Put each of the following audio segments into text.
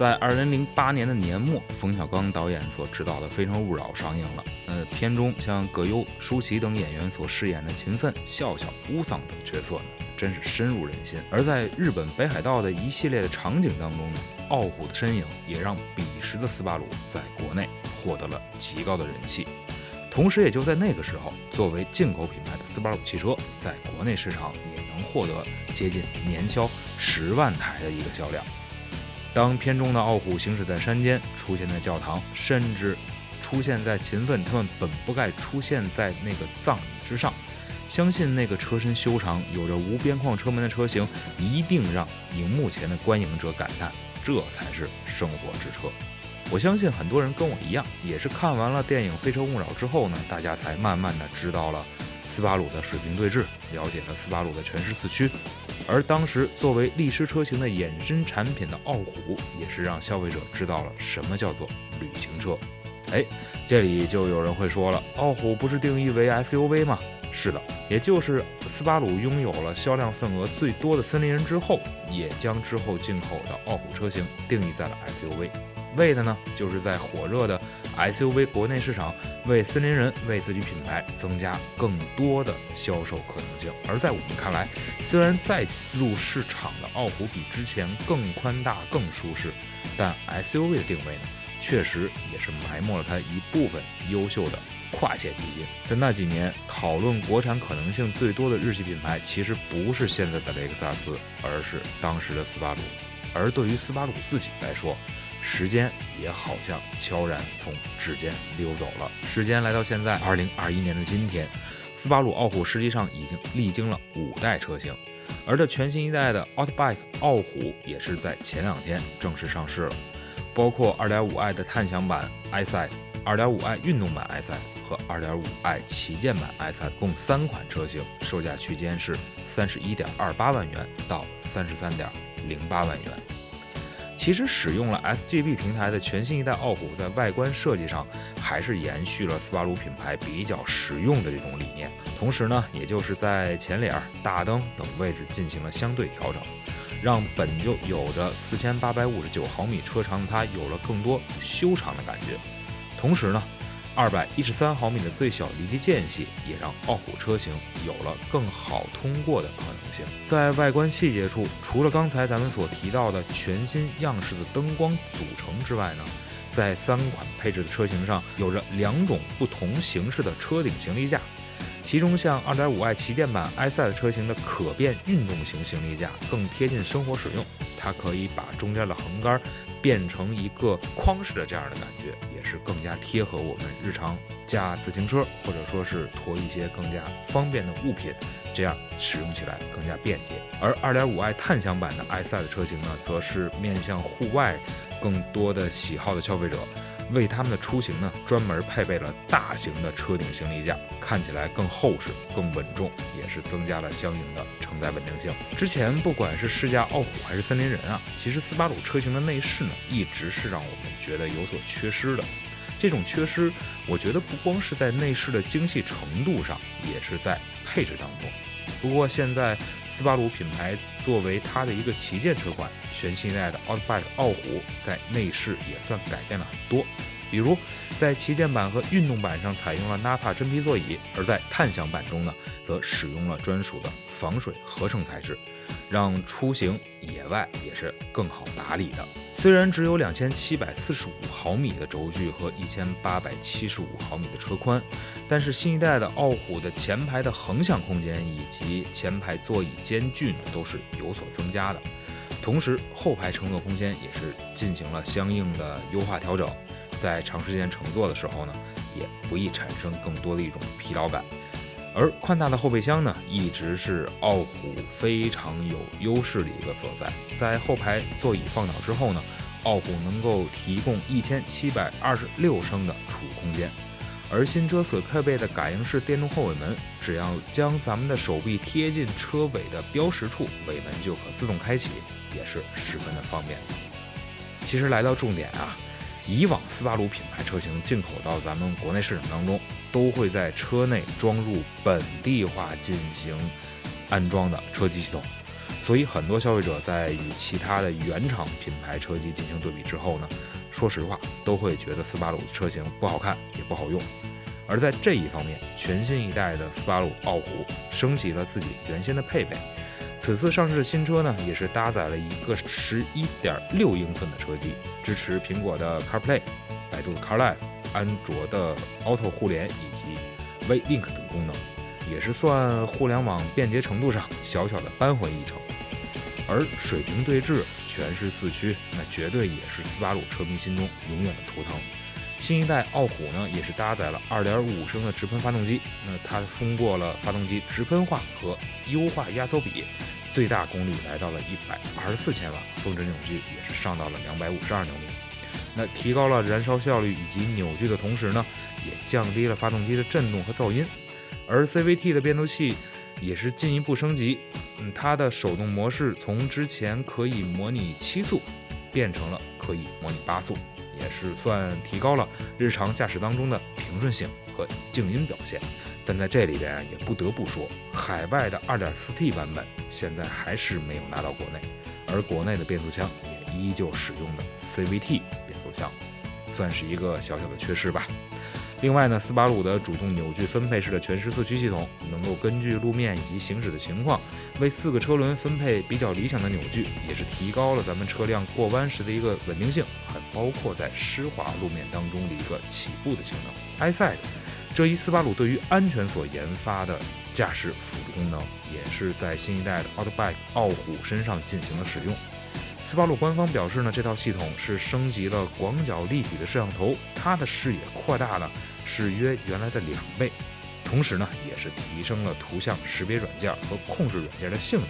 在二零零八年的年末，冯小刚导演所执导的《非诚勿扰》上映了。呃，片中像葛优、舒淇等演员所饰演的秦奋、笑笑、乌桑等角色呢，真是深入人心。而在日本北海道的一系列的场景当中呢，傲虎的身影也让彼时的斯巴鲁在国内获得了极高的人气。同时，也就在那个时候，作为进口品牌的斯巴鲁汽车，在国内市场也能获得接近年销十万台的一个销量。当片中的傲虎行驶在山间，出现在教堂，甚至出现在勤奋他们本不该出现在那个葬礼之上，相信那个车身修长、有着无边框车门的车型，一定让荧幕前的观影者感叹：这才是生活之车。我相信很多人跟我一样，也是看完了电影《非诚勿扰》之后呢，大家才慢慢的知道了。斯巴鲁的水平对峙，了解了斯巴鲁的全时四驱，而当时作为力狮车型的衍生产品的傲虎，也是让消费者知道了什么叫做旅行车。哎，这里就有人会说了，傲虎不是定义为 SUV 吗？是的，也就是斯巴鲁拥有了销量份额最多的森林人之后，也将之后进口的傲虎车型定义在了 SUV。为的呢，就是在火热的 SUV 国内市场，为森林人为自己品牌增加更多的销售可能性。而在我们看来，虽然再入市场的傲虎比之前更宽大、更舒适，但 SUV 的定位呢，确实也是埋没了它一部分优秀的跨界基因。在那几年讨论国产可能性最多的日系品牌，其实不是现在的雷克萨斯，而是当时的斯巴鲁。而对于斯巴鲁自己来说，时间也好像悄然从指尖溜走了。时间来到现在，二零二一年的今天，斯巴鲁傲虎实际上已经历经了五代车型，而这全新一代的 Outback 傲虎也是在前两天正式上市了。包括 2.5i 的探享版 i s i 2.5i 运动版 i s i 和 2.5i 旗舰版 i s i 共三款车型，售价区间是三十一点二八万元到三十三点零八万元。其实使用了 SGB 平台的全新一代傲虎，在外观设计上还是延续了斯巴鲁品牌比较实用的这种理念。同时呢，也就是在前脸、大灯等位置进行了相对调整，让本就有着四千八百五十九毫米车长的它有了更多修长的感觉。同时呢。二百一十三毫米的最小离地间隙，也让傲虎车型有了更好通过的可能性。在外观细节处，除了刚才咱们所提到的全新样式的灯光组成之外呢，在三款配置的车型上，有着两种不同形式的车顶行李架。其中，像 2.5i 旗舰版 i 赛的车型的可变运动型行李架更贴近生活使用，它可以把中间的横杆变成一个框式的这样的感觉，也是更加贴合我们日常驾自行车或者说是驮一些更加方便的物品，这样使用起来更加便捷。而 2.5i 碳箱版的 i 赛的车型呢，则是面向户外更多的喜好的消费者。为他们的出行呢，专门配备了大型的车顶行李架，看起来更厚实、更稳重，也是增加了相应的承载稳定性。之前不管是试驾傲虎还是森林人啊，其实斯巴鲁车型的内饰呢，一直是让我们觉得有所缺失的。这种缺失，我觉得不光是在内饰的精细程度上，也是在配置当中。不过现在，斯巴鲁品牌作为它的一个旗舰车款，全新一代的 Outback 傲虎在内饰也算改变了很多。比如在旗舰版和运动版上采用了 Nappa 真皮座椅，而在探享版中呢，则使用了专属的防水合成材质，让出行野外也是更好打理的。虽然只有两千七百四十五毫米的轴距和一千八百七十五毫米的车宽，但是新一代的傲虎的前排的横向空间以及前排座椅间距呢都是有所增加的，同时后排乘坐空间也是进行了相应的优化调整，在长时间乘坐的时候呢，也不易产生更多的一种疲劳感。而宽大的后备箱呢，一直是傲虎非常有优势的一个所在。在后排座椅放倒之后呢，傲虎能够提供一千七百二十六升的储物空间。而新车所配备的感应式电动后尾门，只要将咱们的手臂贴近车尾的标识处，尾门就可自动开启，也是十分的方便。其实来到重点啊，以往斯巴鲁品牌车型进口到咱们国内市场当中，都会在车内装入本地化进行安装的车机系统，所以很多消费者在与其他的原厂品牌车机进行对比之后呢。说实话，都会觉得斯巴鲁的车型不好看，也不好用。而在这一方面，全新一代的斯巴鲁傲虎升级了自己原先的配备。此次上市的新车呢，也是搭载了一个十一点六英寸的车机，支持苹果的 CarPlay、百度的 CarLife、安卓的 Auto 互联以及 V-Link 等功能，也是算互联网便捷程度上小小的扳回一城。而水平对置。全时四驱，那绝对也是斯巴鲁车迷心中永远的图腾。新一代傲虎呢，也是搭载了2.5升的直喷发动机，那它通过了发动机直喷化和优化压缩比，最大功率来到了124千瓦，峰值扭矩也是上到了252牛米。那提高了燃烧效率以及扭矩的同时呢，也降低了发动机的震动和噪音。而 CVT 的变速器也是进一步升级。嗯，它的手动模式从之前可以模拟七速，变成了可以模拟八速，也是算提高了日常驾驶当中的平顺性和静音表现。但在这里边也不得不说，海外的 2.4T 版本现在还是没有拿到国内，而国内的变速箱也依旧使用的 CVT 变速箱，算是一个小小的缺失吧。另外呢，斯巴鲁的主动扭矩分配式的全时四驱系统，能够根据路面以及行驶的情况，为四个车轮分配比较理想的扭矩，也是提高了咱们车辆过弯时的一个稳定性，还包括在湿滑路面当中的一个起步的性能。iSide 这一斯巴鲁对于安全所研发的驾驶辅助功能，也是在新一代的 Outback 傲虎身上进行了使用。斯巴鲁官方表示呢，这套系统是升级了广角立体的摄像头，它的视野扩大了，是约原来的两倍。同时呢，也是提升了图像识别软件和控制软件的性能。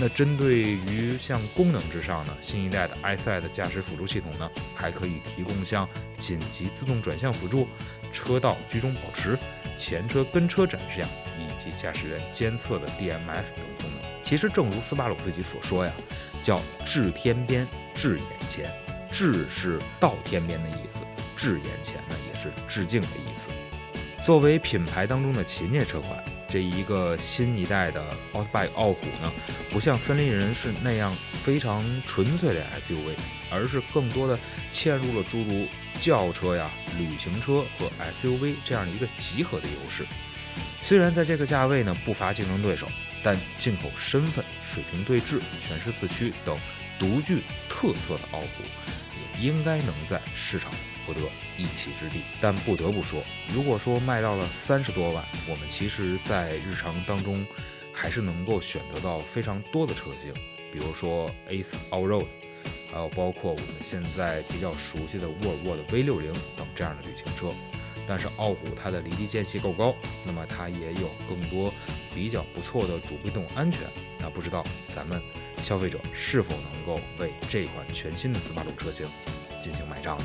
那针对于像功能之上呢，新一代的 iSide 的驾驶辅助系统呢，还可以提供像紧急自动转向辅助、车道居中保持、前车跟车展示以及驾驶员监测的 DMS 等功能。其实，正如斯巴鲁自己所说呀。叫至天边至眼前，至是到天边的意思，至眼前呢也是致敬的意思。作为品牌当中的旗舰车款，这一个新一代的奥特 k 傲虎呢，不像森林人是那样非常纯粹的 SUV，而是更多的嵌入了诸如轿车呀、旅行车和 SUV 这样的一个集合的优势。虽然在这个价位呢不乏竞争对手，但进口身份、水平对置、全时四驱等独具特色的傲虎，也应该能在市场获得一席之地。但不得不说，如果说卖到了三十多万，我们其实在日常当中还是能够选择到非常多的车型，比如说 Ace Allroad，还有包括我们现在比较熟悉的沃尔沃的 V60 等这样的旅行车。但是傲虎它的离地间隙够高，那么它也有更多比较不错的主被动安全。那不知道咱们消费者是否能够为这款全新的斯巴鲁车型进行买账呢？